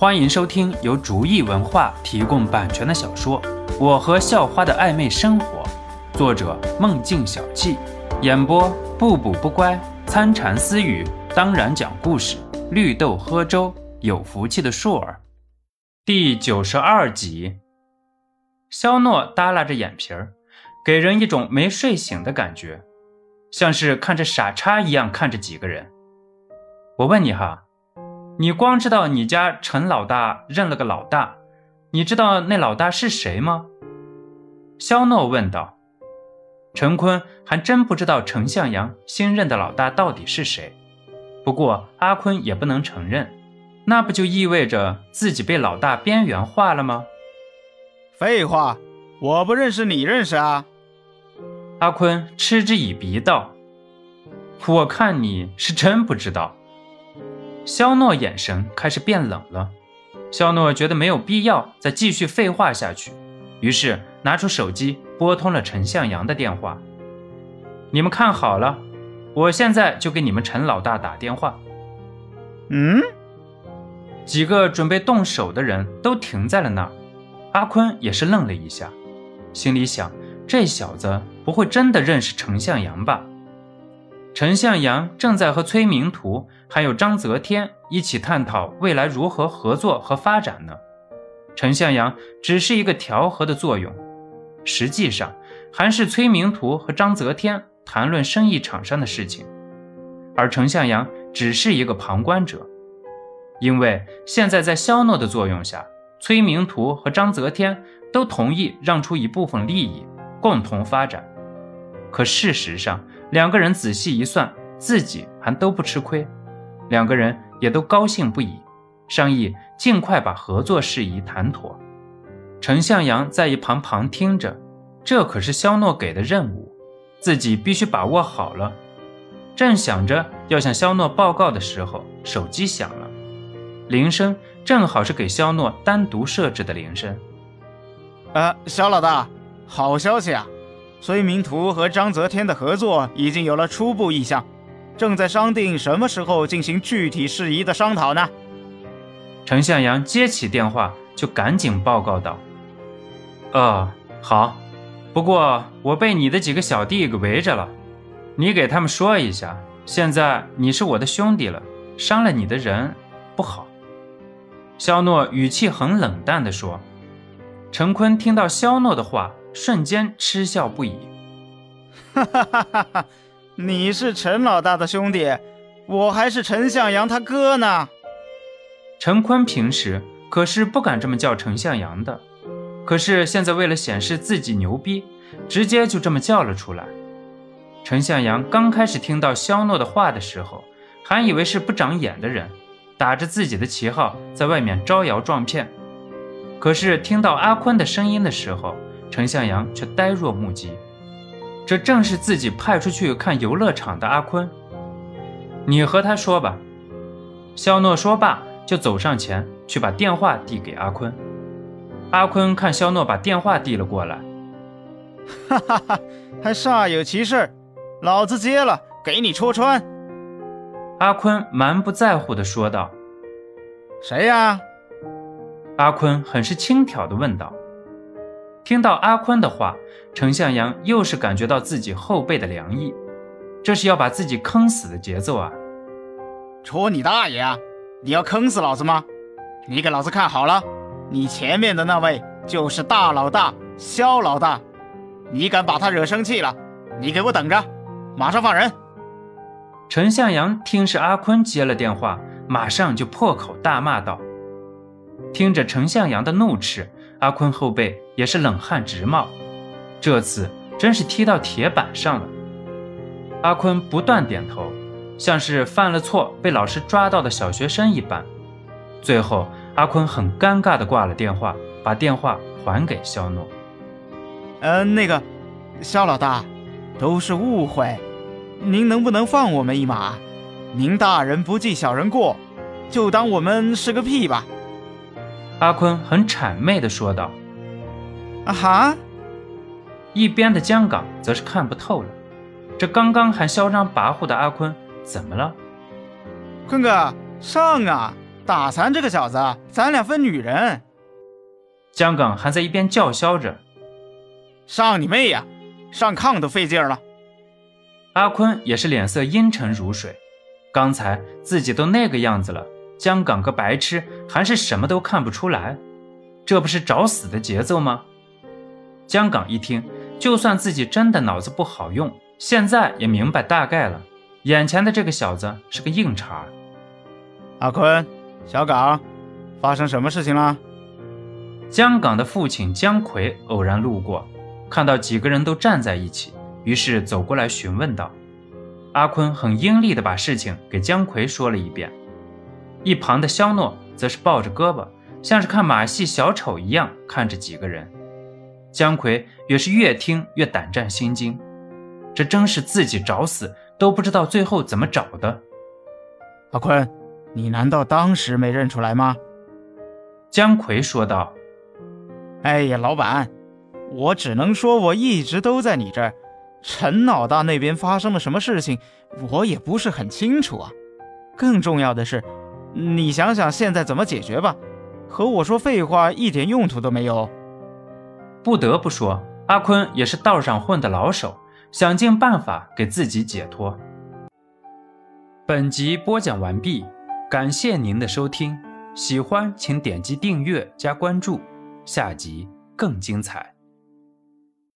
欢迎收听由竹意文化提供版权的小说《我和校花的暧昧生活》，作者梦境小憩，演播不补不乖、参禅私语，当然讲故事，绿豆喝粥，有福气的硕儿。第九十二集，肖诺耷拉着眼皮儿，给人一种没睡醒的感觉，像是看着傻叉一样看着几个人。我问你哈。你光知道你家陈老大认了个老大，你知道那老大是谁吗？肖诺问道。陈坤还真不知道陈向阳新任的老大到底是谁，不过阿坤也不能承认，那不就意味着自己被老大边缘化了吗？废话，我不认识你认识啊？阿坤嗤之以鼻道：“我看你是真不知道。”肖诺眼神开始变冷了，肖诺觉得没有必要再继续废话下去，于是拿出手机拨通了陈向阳的电话。你们看好了，我现在就给你们陈老大打电话。嗯，几个准备动手的人都停在了那儿，阿坤也是愣了一下，心里想：这小子不会真的认识陈向阳吧？陈向阳正在和崔明图还有张泽天一起探讨未来如何合作和发展呢。陈向阳只是一个调和的作用，实际上还是崔明图和张泽天谈论生意场上的事情，而陈向阳只是一个旁观者。因为现在在肖诺的作用下，崔明图和张泽天都同意让出一部分利益，共同发展。可事实上，两个人仔细一算，自己还都不吃亏，两个人也都高兴不已，商议尽快把合作事宜谈妥。陈向阳在一旁旁听着，这可是肖诺给的任务，自己必须把握好了。正想着要向肖诺报告的时候，手机响了，铃声正好是给肖诺单独设置的铃声。呃，肖老大，好消息啊！崔明图和张泽天的合作已经有了初步意向，正在商定什么时候进行具体事宜的商讨呢。陈向阳接起电话就赶紧报告道：“哦，好，不过我被你的几个小弟给围着了，你给他们说一下，现在你是我的兄弟了，伤了你的人不好。”肖诺语气很冷淡地说。陈坤听到肖诺的话。瞬间嗤笑不已，哈哈哈哈哈！你是陈老大的兄弟，我还是陈向阳他哥呢。陈坤平时可是不敢这么叫陈向阳的，可是现在为了显示自己牛逼，直接就这么叫了出来。陈向阳刚开始听到肖诺的话的时候，还以为是不长眼的人，打着自己的旗号在外面招摇撞骗，可是听到阿坤的声音的时候，陈向阳却呆若木鸡，这正是自己派出去看游乐场的阿坤。你和他说吧。肖诺说罢，就走上前去把电话递给阿坤。阿坤看肖诺把电话递了过来，哈哈哈，还煞有其事，老子接了，给你戳穿。阿坤蛮不在乎的说道：“谁呀？”阿坤很是轻佻的问道。听到阿坤的话，程向阳又是感觉到自己后背的凉意，这是要把自己坑死的节奏啊！戳你大爷啊！你要坑死老子吗？你给老子看好了，你前面的那位就是大老大肖老大，你敢把他惹生气了，你给我等着，马上放人！陈向阳听是阿坤接了电话，马上就破口大骂道：“听着陈向阳的怒斥。”阿坤后背也是冷汗直冒，这次真是踢到铁板上了。阿坤不断点头，像是犯了错被老师抓到的小学生一般。最后，阿坤很尴尬地挂了电话，把电话还给肖诺。呃，那个，肖老大，都是误会，您能不能放我们一马？您大人不计小人过，就当我们是个屁吧。阿坤很谄媚地说道：“啊哈！”一边的江港则是看不透了，这刚刚还嚣张跋扈的阿坤怎么了？坤哥上啊，打残这个小子，咱俩分女人。江港还在一边叫嚣着：“上你妹呀！上炕都费劲了。”阿坤也是脸色阴沉如水，刚才自己都那个样子了，江港个白痴还是什么都看不出来，这不是找死的节奏吗？江岗一听，就算自己真的脑子不好用，现在也明白大概了，眼前的这个小子是个硬茬。阿坤，小岗，发生什么事情了？江岗的父亲江奎偶然路过，看到几个人都站在一起。于是走过来询问道：“阿坤很英力地把事情给江奎说了一遍，一旁的肖诺则是抱着胳膊，像是看马戏小丑一样看着几个人。姜奎也是越听越胆战心惊，这真是自己找死都不知道最后怎么找的。阿坤，你难道当时没认出来吗？”姜奎说道：“哎呀，老板，我只能说我一直都在你这儿。”陈老大那边发生了什么事情，我也不是很清楚啊。更重要的是，你想想现在怎么解决吧。和我说废话一点用途都没有。不得不说，阿坤也是道上混的老手，想尽办法给自己解脱。本集播讲完毕，感谢您的收听。喜欢请点击订阅加关注，下集更精彩。